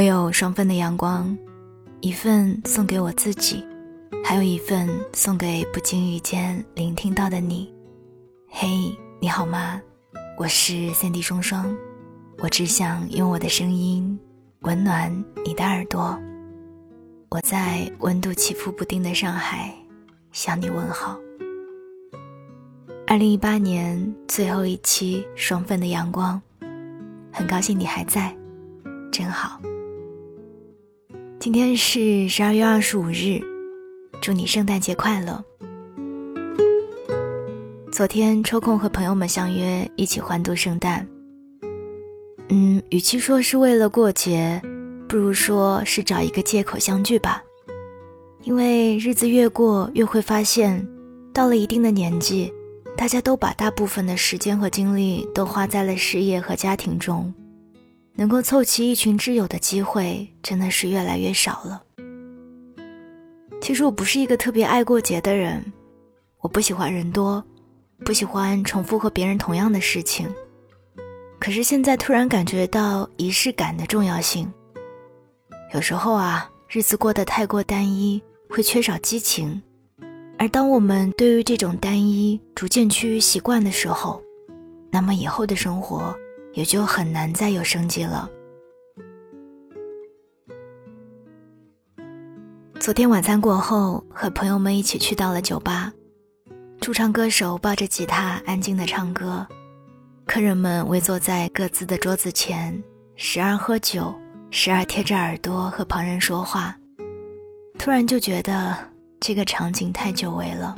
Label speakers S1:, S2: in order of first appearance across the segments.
S1: 我有双份的阳光，一份送给我自己，还有一份送给不经意间聆听到的你。嘿，你好吗？我是三 D 双双，我只想用我的声音温暖你的耳朵。我在温度起伏不定的上海向你问好。二零一八年最后一期双份的阳光，很高兴你还在，真好。今天是十二月二十五日，祝你圣诞节快乐。昨天抽空和朋友们相约一起欢度圣诞。嗯，与其说是为了过节。不如说是找一个借口相聚吧，因为日子越过越会发现，到了一定的年纪，大家都把大部分的时间和精力都花在了事业和家庭中，能够凑齐一群挚友的机会真的是越来越少了。其实我不是一个特别爱过节的人，我不喜欢人多，不喜欢重复和别人同样的事情。可是现在突然感觉到仪式感的重要性。有时候啊，日子过得太过单一，会缺少激情。而当我们对于这种单一逐渐趋于习惯的时候，那么以后的生活也就很难再有生机了。昨天晚餐过后，和朋友们一起去到了酒吧，驻唱歌手抱着吉他安静的唱歌，客人们围坐在各自的桌子前，时而喝酒。时而贴着耳朵和旁人说话，突然就觉得这个场景太久违了。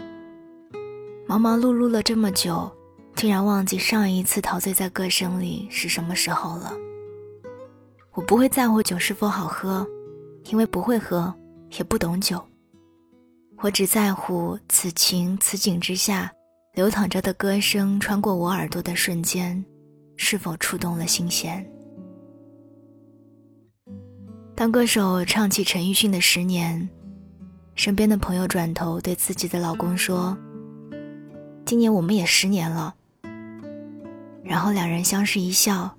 S1: 忙忙碌碌了这么久，竟然忘记上一次陶醉在歌声里是什么时候了。我不会在乎酒是否好喝，因为不会喝，也不懂酒。我只在乎此情此景之下，流淌着的歌声穿过我耳朵的瞬间，是否触动了心弦。当歌手唱起陈奕迅的《十年》，身边的朋友转头对自己的老公说：“今年我们也十年了。”然后两人相视一笑，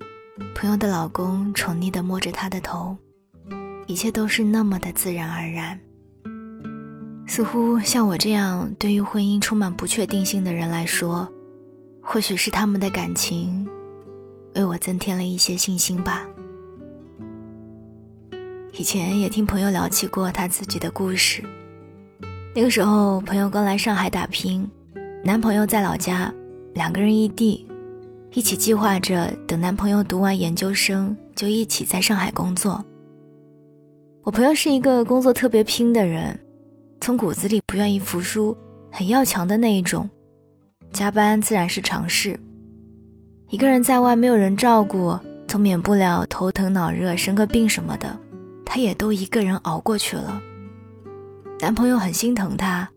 S1: 朋友的老公宠溺地摸着她的头，一切都是那么的自然而然。似乎像我这样对于婚姻充满不确定性的人来说，或许是他们的感情为我增添了一些信心吧。以前也听朋友聊起过他自己的故事。那个时候，朋友刚来上海打拼，男朋友在老家，两个人异地，一起计划着等男朋友读完研究生就一起在上海工作。我朋友是一个工作特别拼的人，从骨子里不愿意服输，很要强的那一种，加班自然是常事。一个人在外没有人照顾，总免不了头疼脑热、生个病什么的。她也都一个人熬过去了。男朋友很心疼她，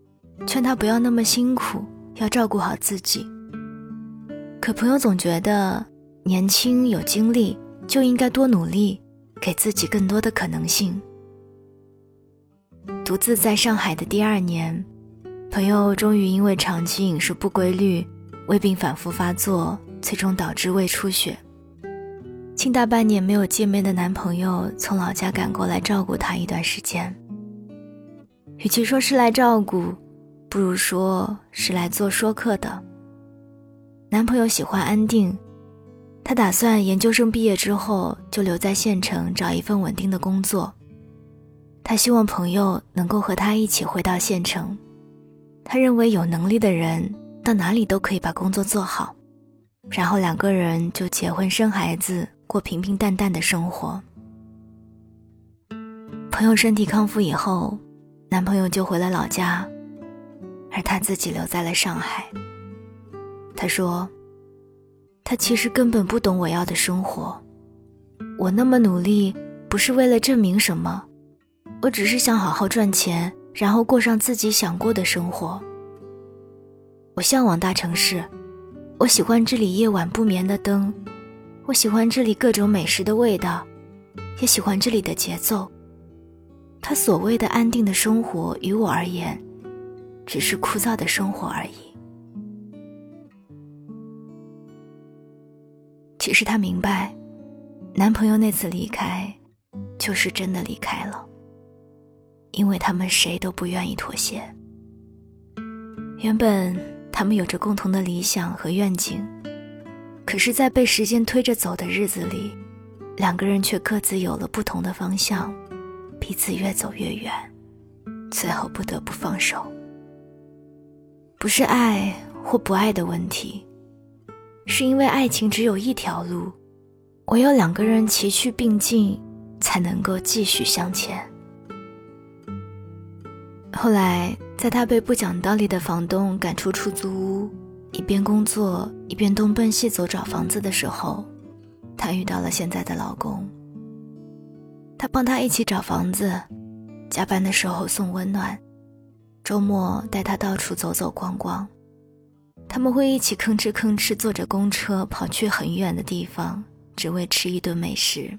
S1: 劝她不要那么辛苦，要照顾好自己。可朋友总觉得年轻有精力就应该多努力，给自己更多的可能性。独自在上海的第二年，朋友终于因为长期饮食不规律，胃病反复发作，最终导致胃出血。近大半年没有见面的男朋友从老家赶过来照顾她一段时间。与其说是来照顾，不如说是来做说客的。男朋友喜欢安定，他打算研究生毕业之后就留在县城找一份稳定的工作。他希望朋友能够和他一起回到县城，他认为有能力的人到哪里都可以把工作做好，然后两个人就结婚生孩子。过平平淡淡的生活。朋友身体康复以后，男朋友就回了老家，而他自己留在了上海。他说：“他其实根本不懂我要的生活，我那么努力不是为了证明什么，我只是想好好赚钱，然后过上自己想过的生活。我向往大城市，我喜欢这里夜晚不眠的灯。”我喜欢这里各种美食的味道，也喜欢这里的节奏。他所谓的安定的生活，于我而言，只是枯燥的生活而已。其实她明白，男朋友那次离开，就是真的离开了，因为他们谁都不愿意妥协。原本他们有着共同的理想和愿景，可是，在被时间推着走的日子里，两个人却各自有了不同的方向，彼此越走越远，最后不得不放手。不是爱或不爱的问题，是因为爱情只有一条路，唯有两个人齐驱并进，才能够继续向前。后来。在他被不讲道理的房东赶出出租屋，一边工作一边东奔西走找房子的时候，她遇到了现在的老公。他帮她一起找房子，加班的时候送温暖，周末带她到处走走逛逛。他们会一起吭哧吭哧坐着公车跑去很远的地方，只为吃一顿美食。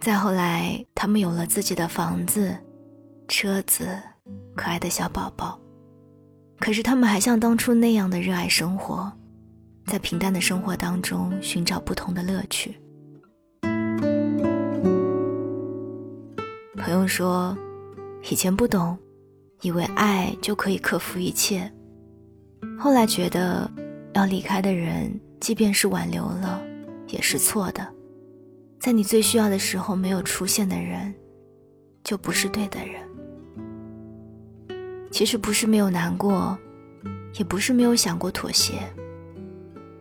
S1: 再后来，他们有了自己的房子。车子，可爱的小宝宝，可是他们还像当初那样的热爱生活，在平淡的生活当中寻找不同的乐趣。朋友说，以前不懂，以为爱就可以克服一切，后来觉得，要离开的人，即便是挽留了，也是错的。在你最需要的时候没有出现的人，就不是对的人。其实不是没有难过，也不是没有想过妥协，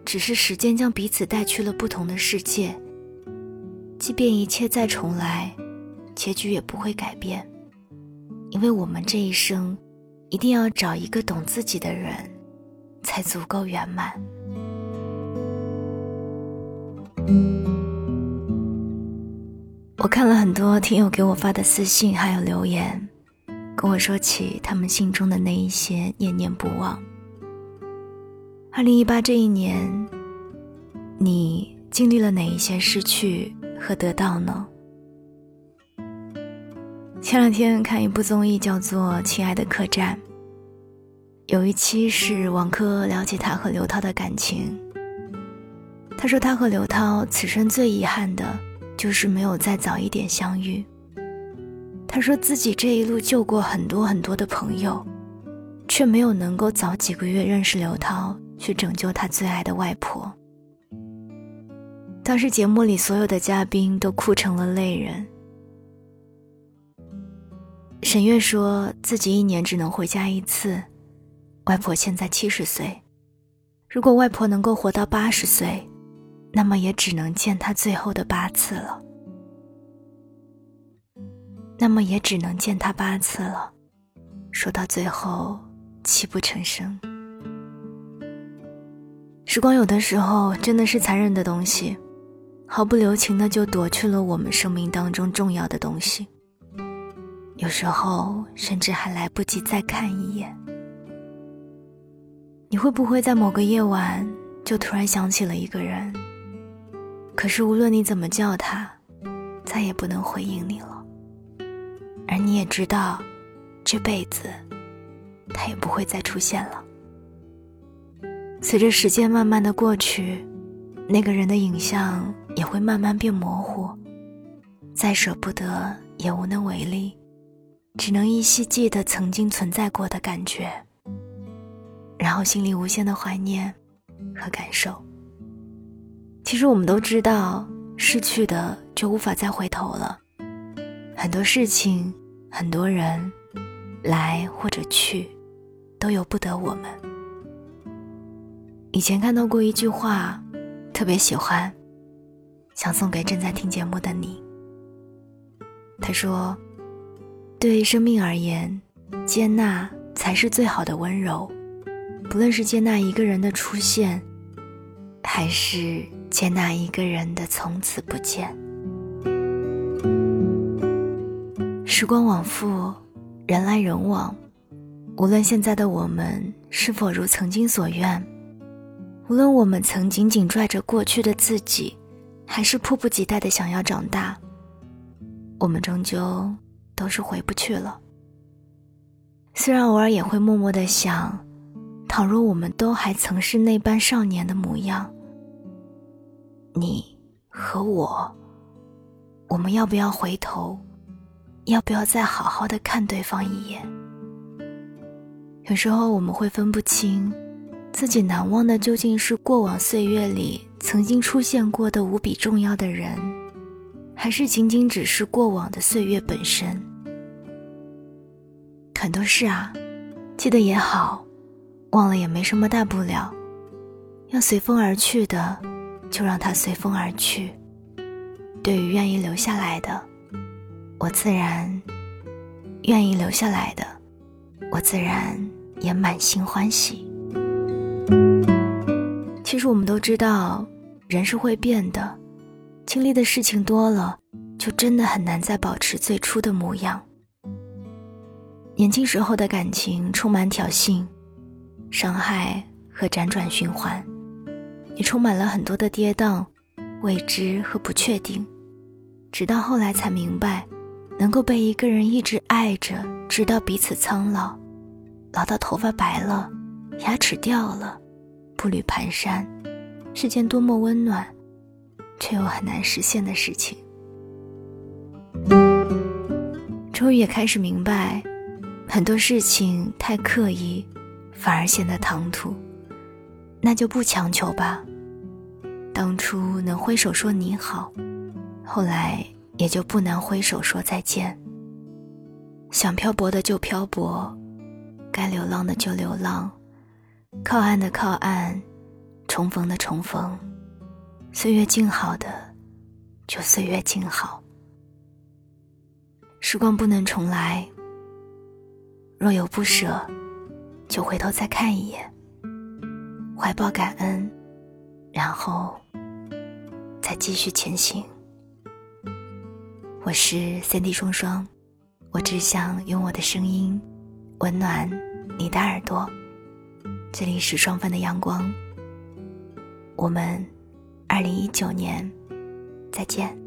S1: 只是时间将彼此带去了不同的世界。即便一切再重来，结局也不会改变，因为我们这一生一定要找一个懂自己的人，才足够圆满。我看了很多听友给我发的私信，还有留言。跟我说起他们心中的那一些念念不忘。二零一八这一年，你经历了哪一些失去和得到呢？前两天看一部综艺，叫做《亲爱的客栈》，有一期是王珂了解他和刘涛的感情。他说他和刘涛此生最遗憾的，就是没有再早一点相遇。他说自己这一路救过很多很多的朋友，却没有能够早几个月认识刘涛，去拯救他最爱的外婆。当时节目里所有的嘉宾都哭成了泪人。沈月说自己一年只能回家一次，外婆现在七十岁，如果外婆能够活到八十岁，那么也只能见她最后的八次了。那么也只能见他八次了，说到最后泣不成声。时光有的时候真的是残忍的东西，毫不留情的就夺去了我们生命当中重要的东西。有时候甚至还来不及再看一眼。你会不会在某个夜晚就突然想起了一个人？可是无论你怎么叫他，再也不能回应你了。而你也知道，这辈子他也不会再出现了。随着时间慢慢的过去，那个人的影像也会慢慢变模糊，再舍不得也无能为力，只能依稀记得曾经存在过的感觉，然后心里无限的怀念和感受。其实我们都知道，失去的就无法再回头了。很多事情，很多人，来或者去，都由不得我们。以前看到过一句话，特别喜欢，想送给正在听节目的你。他说：“对生命而言，接纳才是最好的温柔。不论是接纳一个人的出现，还是接纳一个人的从此不见。”时光往复，人来人往。无论现在的我们是否如曾经所愿，无论我们曾紧紧拽着过去的自己，还是迫不及待的想要长大，我们终究都是回不去了。虽然偶尔也会默默的想，倘若我们都还曾是那般少年的模样，你和我，我们要不要回头？要不要再好好的看对方一眼？有时候我们会分不清，自己难忘的究竟是过往岁月里曾经出现过的无比重要的人，还是仅仅只是过往的岁月本身？很多事啊，记得也好，忘了也没什么大不了。要随风而去的，就让它随风而去。对于愿意留下来的，我自然愿意留下来的，我自然也满心欢喜。其实我们都知道，人是会变的，经历的事情多了，就真的很难再保持最初的模样。年轻时候的感情充满挑衅、伤害和辗转循环，也充满了很多的跌宕、未知和不确定，直到后来才明白。能够被一个人一直爱着，直到彼此苍老，老到头发白了，牙齿掉了，步履蹒跚，是件多么温暖，却又很难实现的事情。终于也开始明白，很多事情太刻意，反而显得唐突，那就不强求吧。当初能挥手说你好，后来。也就不能挥手说再见。想漂泊的就漂泊，该流浪的就流浪，靠岸的靠岸，重逢的重逢，岁月静好的就岁月静好。时光不能重来，若有不舍，就回头再看一眼，怀抱感恩，然后再继续前行。我是三 D 双双，我只想用我的声音温暖你的耳朵。这里是双份的阳光，我们二零一九年再见。